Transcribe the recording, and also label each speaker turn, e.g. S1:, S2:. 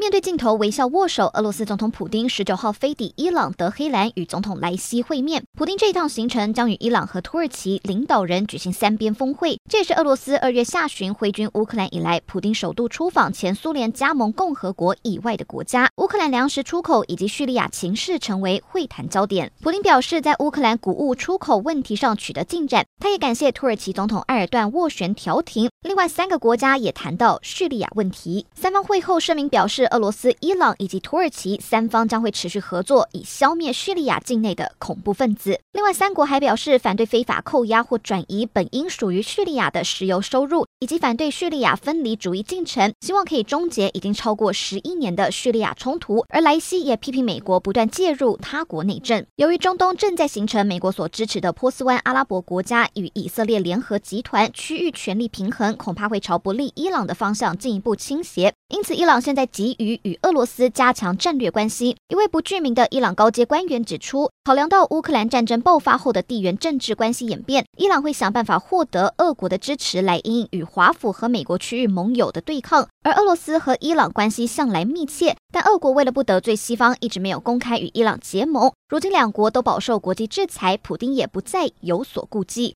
S1: 面对镜头微笑握手，俄罗斯总统普丁十九号飞抵伊朗德黑兰与总统莱西会面。普丁这一趟行程将与伊朗和土耳其领导人举行三边峰会，这也是俄罗斯二月下旬挥军乌克兰以来，普丁首度出访前苏联加盟共和国以外的国家。乌克兰粮食出口以及叙利亚情势成为会谈焦点。普丁表示，在乌克兰谷物出口问题上取得进展，他也感谢土耳其总统埃尔段斡旋调停。另外三个国家也谈到叙利亚问题。三方会后声明表示，俄罗斯、伊朗以及土耳其三方将会持续合作，以消灭叙利亚境内的恐怖分子。另外，三国还表示反对非法扣押或转移本应属于叙利亚的石油收入，以及反对叙利亚分离主义进程，希望可以终结已经超过十一年的叙利亚冲突。而莱西也批评美国不断介入他国内政。由于中东正在形成美国所支持的波斯湾阿拉伯国家与以色列联合集团，区域权力平衡恐怕会朝不利伊朗的方向进一步倾斜。因此，伊朗现在急于与俄罗斯加强战略关系。一位不具名的伊朗高阶官员指出，考量到乌克兰战争爆发后的地缘政治关系演变，伊朗会想办法获得俄国的支持，来因应与华府和美国区域盟友的对抗。而俄罗斯和伊朗关系向来密切，但俄国为了不得罪西方，一直没有公开与伊朗结盟。如今两国都饱受国际制裁，普丁也不再有所顾忌。